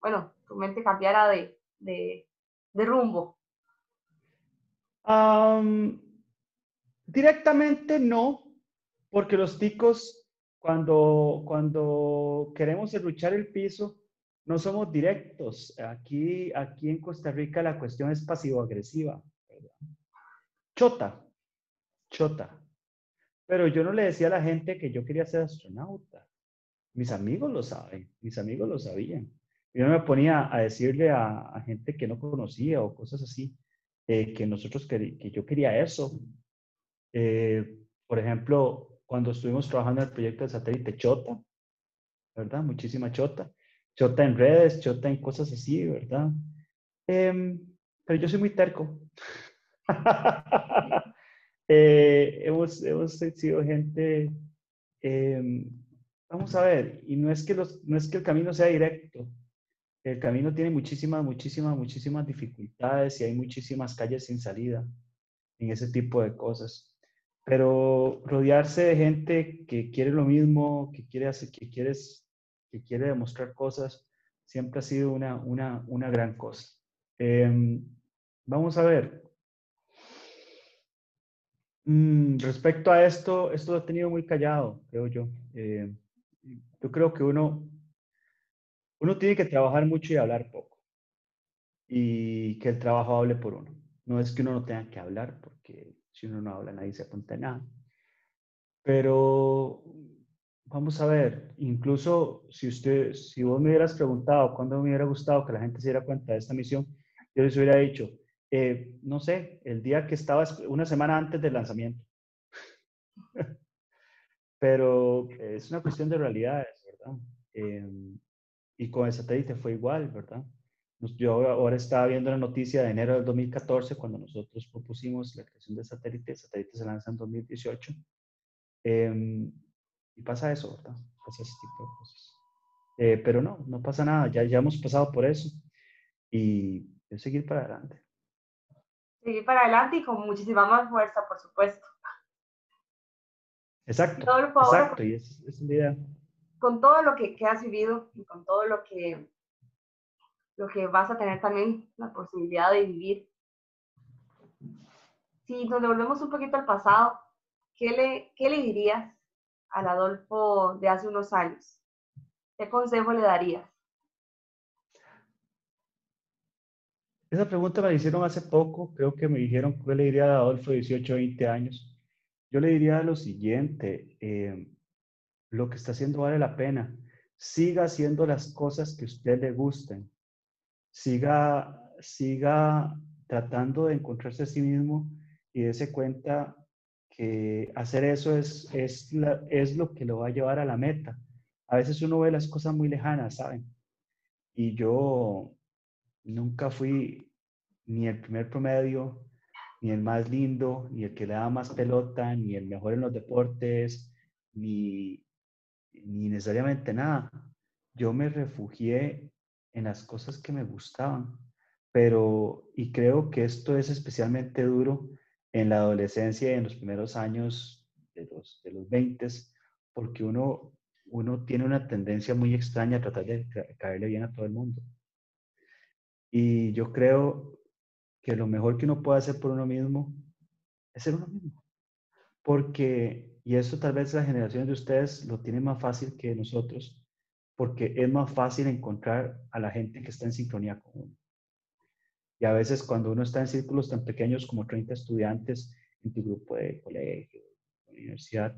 B: bueno, tu mente cambiara de, de, rumbo?
C: directamente no, porque los ticos, cuando, cuando queremos luchar el piso, no somos directos. Aquí, aquí en Costa Rica la cuestión es pasivo-agresiva. Chota, chota. Pero yo no le decía a la gente que yo quería ser astronauta. Mis amigos lo saben, mis amigos lo sabían. Yo me ponía a decirle a, gente que no conocía o cosas así, eh, que nosotros, que, que, yo quería eso. Eh, por ejemplo, cuando estuvimos trabajando en el proyecto de satélite Chota, ¿verdad? Muchísima Chota. Chota en redes, Chota en cosas así, ¿verdad? Em, pero yo soy muy terco. (laughs) Eh, hemos, hemos sido gente, em, vamos a ver, y no es, que los, no es que el camino sea directo, el camino tiene muchísimas, muchísimas, muchísimas dificultades y hay muchísimas calles sin salida en ese tipo de cosas. Pero rodearse de gente que quiere lo mismo, que quiere, hacer, que quieres que quiere demostrar cosas, siempre ha sido una, una, una gran cosa. Em, vamos a ver. Mm, respecto a esto, esto lo he tenido muy callado, creo yo. Eh, yo creo que uno, uno tiene que trabajar mucho y hablar poco. Y que el trabajo hable por uno. No es que uno no tenga que hablar, porque si uno no habla nadie se apunta nada. Pero vamos a ver, incluso si usted, si vos me hubieras preguntado cuándo me hubiera gustado que la gente se diera cuenta de esta misión, yo les hubiera dicho, eh, no sé, el día que estaba, una semana antes del lanzamiento. Pero es una cuestión de realidades, ¿verdad? Em, y con el satélite fue igual, ¿verdad? Yo ahora estaba viendo la noticia de enero del 2014, cuando nosotros propusimos la creación del satélite. El satélite se lanza en 2018. Eh, y pasa eso, ¿verdad? Pasa ese tipo de cosas. Eh, pero no, no pasa nada, ya, ya hemos pasado por eso y es seguir para adelante.
B: Seguir para adelante y con muchísima más fuerza, por supuesto.
C: Exacto, exacto, y es, es idea.
B: Con todo lo que, que has vivido y con todo lo que, lo que vas a tener también la posibilidad de vivir. Si nos devolvemos un poquito al pasado, ¿qué le, qué le dirías al Adolfo de hace unos años? ¿Qué consejo le darías?
C: Esa pregunta me la hicieron hace poco, creo que me dijeron que le diría a Adolfo de 18 20 años. Yo le diría lo siguiente, eh, lo que está haciendo vale la pena. Siga haciendo las cosas que a usted le gusten. Siga, siga tratando de encontrarse a sí mismo y dése cuenta que hacer eso es, es, es lo que lo va a llevar a la meta. A veces uno ve las cosas muy lejanas, ¿saben? Y yo nunca fui ni el primer promedio, ni el más lindo, ni el que le da más pelota, ni el mejor en los deportes, ni, ni necesariamente nada. Yo me refugié en las cosas que me gustaban, pero, y creo que esto es especialmente duro en la adolescencia y en los primeros años de los, de los 20, porque uno, uno tiene una tendencia muy extraña a tratar de caerle bien a todo el mundo. Y yo creo que lo mejor que uno puede hacer por uno mismo es ser uno mismo. Porque, y eso tal vez la generación de ustedes lo tiene más fácil que nosotros, porque es más fácil encontrar a la gente que está en sincronía con uno. Y a veces cuando uno está en círculos tan pequeños como 30 estudiantes en tu grupo de colegio, universidad,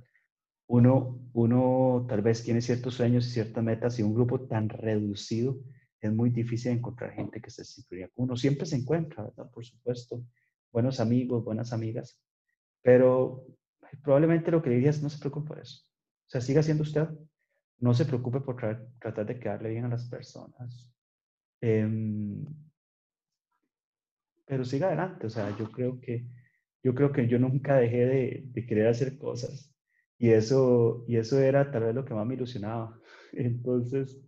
C: uno, uno tal vez tiene ciertos sueños y ciertas metas y un grupo tan reducido es muy difícil encontrar gente que se sincronía con uno. Siempre se encuentra, ¿verdad? Por supuesto, buenos amigos, buenas amigas, pero probablemente lo que diría es no se preocupe por eso. O sea, siga siendo usted. No se preocupe por tratar de quedarle bien a las personas. Eh, pero siga adelante. O sea, yo creo que yo creo que yo nunca dejé de, de, querer hacer cosas y eso, y eso era tal vez lo que más me ilusionaba. (laughs) Entonces,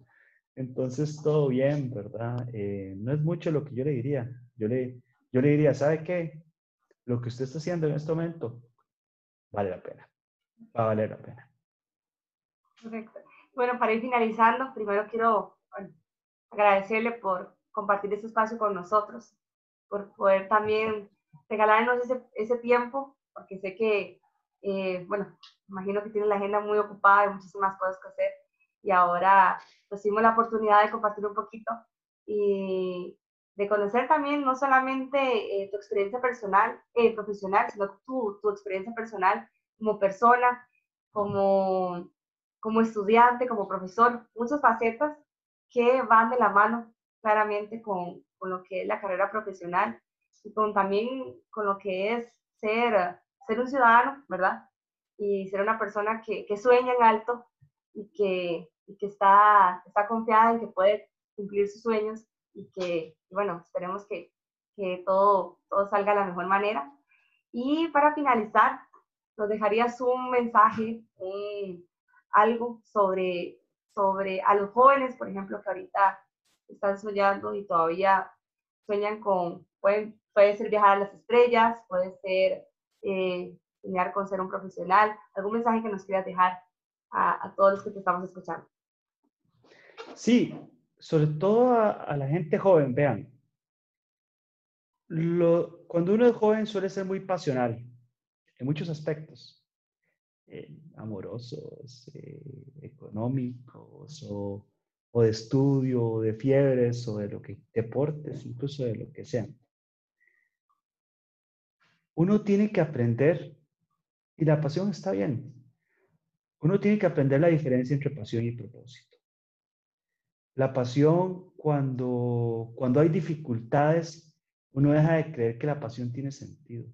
C: entonces todo bien, ¿verdad? Eh, no es mucho lo que yo le diría. Yo le, yo le diría, ¿sabe qué? Lo que usted está haciendo en este momento vale la pena. Va a valer la pena.
B: Perfecto. Bueno, para ir finalizando, primero quiero agradecerle por compartir este espacio con nosotros, por poder también regalarnos ese, ese tiempo, porque sé que, eh, bueno, imagino que tiene la agenda muy ocupada, muchísimas cosas que hacer, y ahora pues tuvimos la oportunidad de compartir un poquito y de conocer también no solamente eh, tu experiencia personal, eh, profesional, sino tu, tu experiencia personal como persona, como, como estudiante, como profesor, muchas facetas que van de la mano claramente con, con lo que es la carrera profesional y con también con lo que es ser, ser un ciudadano, ¿verdad? Y ser una persona que, que sueña en alto y que, y que está, está confiada en que puede cumplir sus sueños y que, bueno, esperemos que, que todo, todo salga de la mejor manera. Y para finalizar, nos dejarías un mensaje, un, algo sobre, sobre a los jóvenes, por ejemplo, que ahorita están soñando y todavía sueñan con, pueden, puede ser viajar a las estrellas, puede ser eh, con ser un profesional. ¿Algún mensaje que nos quieras dejar a, todos los que te estamos escuchando?
C: Sí, sobre todo a, la gente joven, vean. Cuando uno es joven suele ser muy pasional en muchos aspectos, eh, amorosos, eh, económicos o, o, de estudio, o de fiebres o de lo que deportes, incluso de lo que sean. Uno tiene que aprender y la pasión está bien. Uno tiene que aprender la diferencia entre pasión y propósito. La pasión, cuando, cuando hay dificultades, uno deja de creer que la pasión tiene sentido.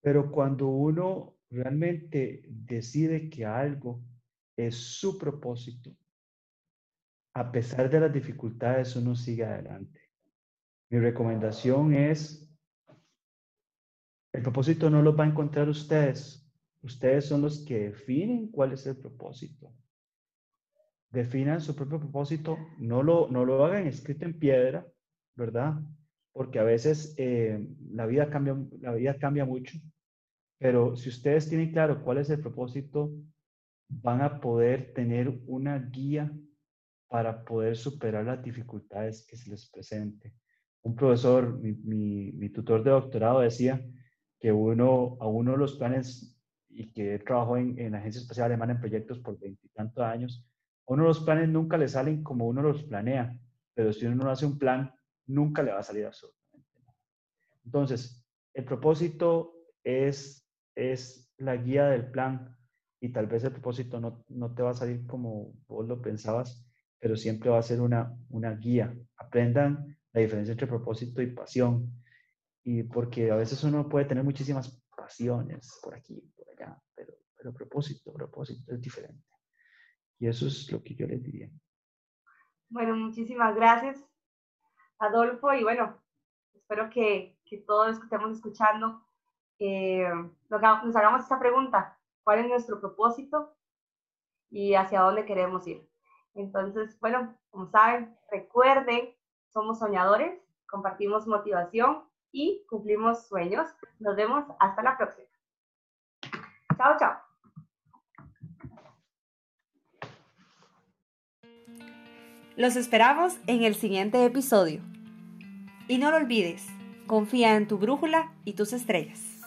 C: Pero cuando uno realmente decide que algo es su propósito, a pesar de las dificultades, uno sigue adelante. Mi recomendación es, el propósito no lo va a encontrar ustedes. Ustedes son los que definen cuál es el propósito definan su propio propósito, no lo, no lo hagan escrito en piedra, ¿verdad? Porque a veces eh, la, vida cambia, la vida cambia mucho, pero si ustedes tienen claro cuál es el propósito, van a poder tener una guía para poder superar las dificultades que se les presente. Un profesor, mi, mi, tutor de doctorado decía que uno, a uno de los planes, y que trabajó en, en la Agencia Espacial Alemana en proyectos por veintitantos años, uno de los planes nunca le salen como uno los planea, pero si uno no hace un plan, nunca le va a salir absolutamente nada. Entonces, el propósito es, es la guía del plan y tal vez el propósito no, no te va a salir como vos lo pensabas, pero siempre va a ser una, una guía. Aprendan la diferencia entre propósito y pasión. Y porque a veces uno puede tener muchísimas pasiones por aquí, pero propósito, propósito es diferente. Y eso es lo que yo les diría.
B: Bueno, muchísimas gracias, Adolfo. Y bueno, espero que, que todos los que estemos escuchando eh, nos hagamos esta pregunta. ¿Cuál es nuestro propósito y hacia dónde queremos ir? Entonces, bueno, como saben, recuerden, somos soñadores, compartimos motivación y cumplimos sueños. Nos vemos hasta la próxima. Chao, chao.
A: Los esperamos en el siguiente episodio. Y no lo olvides, confía en tu brújula y tus estrellas.